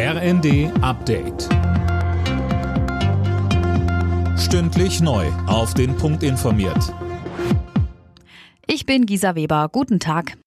RND Update. Stündlich neu. Auf den Punkt informiert. Ich bin Gisa Weber. Guten Tag.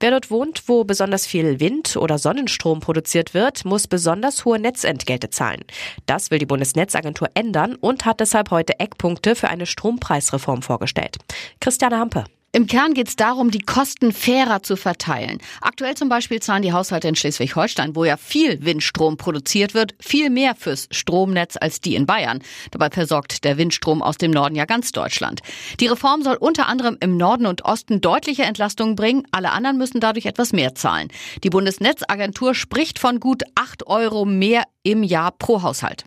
Wer dort wohnt, wo besonders viel Wind- oder Sonnenstrom produziert wird, muss besonders hohe Netzentgelte zahlen. Das will die Bundesnetzagentur ändern und hat deshalb heute Eckpunkte für eine Strompreisreform vorgestellt. Christiane Hampe. Im Kern geht es darum, die Kosten fairer zu verteilen. Aktuell zum Beispiel zahlen die Haushalte in Schleswig-Holstein, wo ja viel Windstrom produziert wird, viel mehr fürs Stromnetz als die in Bayern. Dabei versorgt der Windstrom aus dem Norden ja ganz Deutschland. Die Reform soll unter anderem im Norden und Osten deutliche Entlastungen bringen. Alle anderen müssen dadurch etwas mehr zahlen. Die Bundesnetzagentur spricht von gut acht Euro mehr im Jahr pro Haushalt.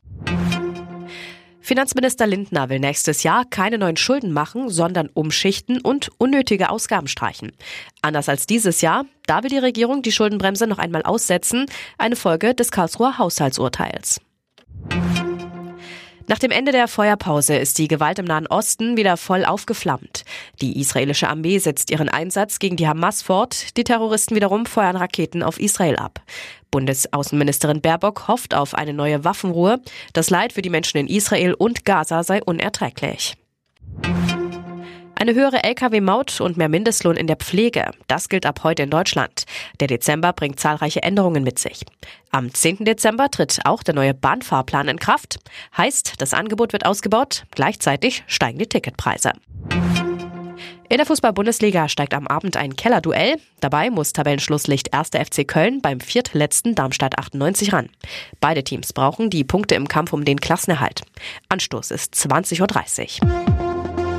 Finanzminister Lindner will nächstes Jahr keine neuen Schulden machen, sondern umschichten und unnötige Ausgaben streichen. Anders als dieses Jahr, da will die Regierung die Schuldenbremse noch einmal aussetzen, eine Folge des Karlsruher Haushaltsurteils. Nach dem Ende der Feuerpause ist die Gewalt im Nahen Osten wieder voll aufgeflammt. Die israelische Armee setzt ihren Einsatz gegen die Hamas fort, die Terroristen wiederum feuern Raketen auf Israel ab. Bundesaußenministerin Baerbock hofft auf eine neue Waffenruhe. Das Leid für die Menschen in Israel und Gaza sei unerträglich. Eine höhere Lkw-Maut und mehr Mindestlohn in der Pflege. Das gilt ab heute in Deutschland. Der Dezember bringt zahlreiche Änderungen mit sich. Am 10. Dezember tritt auch der neue Bahnfahrplan in Kraft. Heißt, das Angebot wird ausgebaut, gleichzeitig steigen die Ticketpreise. In der Fußball-Bundesliga steigt am Abend ein Kellerduell. Dabei muss Tabellenschlusslicht 1. FC Köln beim viertletzten Darmstadt 98 ran. Beide Teams brauchen die Punkte im Kampf um den Klassenerhalt. Anstoß ist 20.30 Uhr.